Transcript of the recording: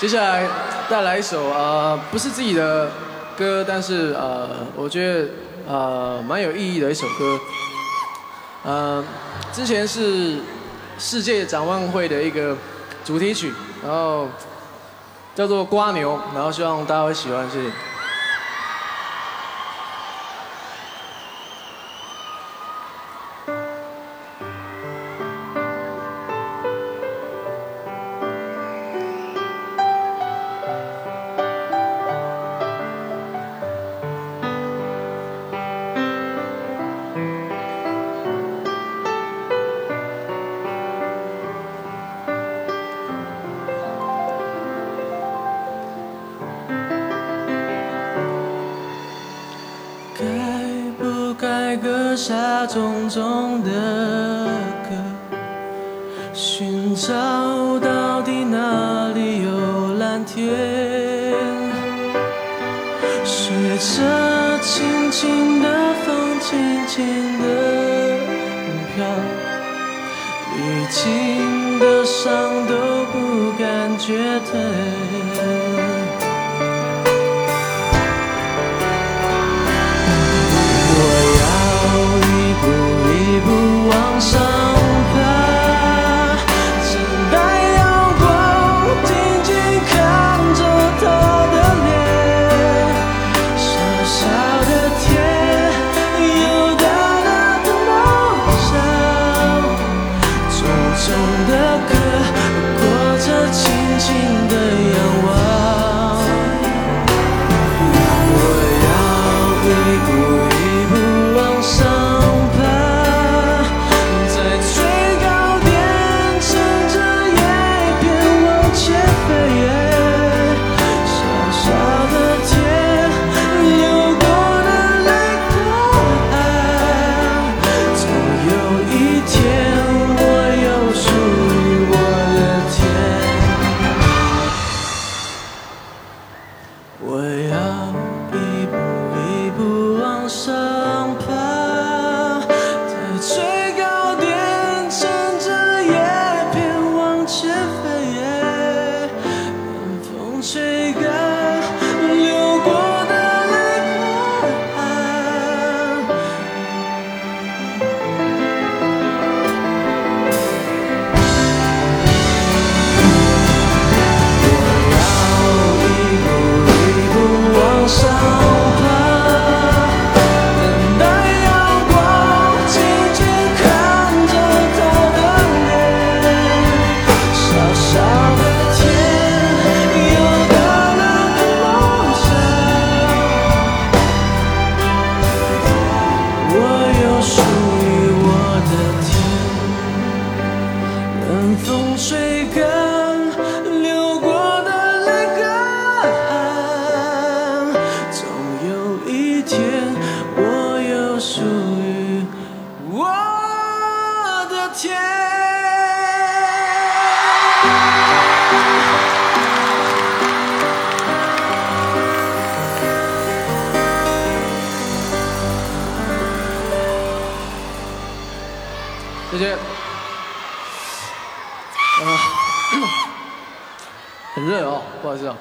接下来带来一首呃，不是自己的歌，但是呃，我觉得呃蛮有意义的一首歌。呃，之前是世界展望会的一个主题曲，然后叫做《瓜牛》，然后希望大家会喜欢，谢谢。该不该割下重重的歌，寻找到底哪里有蓝天？随着轻轻轻轻的飘，历经的伤都不感觉疼。有属于我的天。谢谢。呃，很热哦，不好意思啊。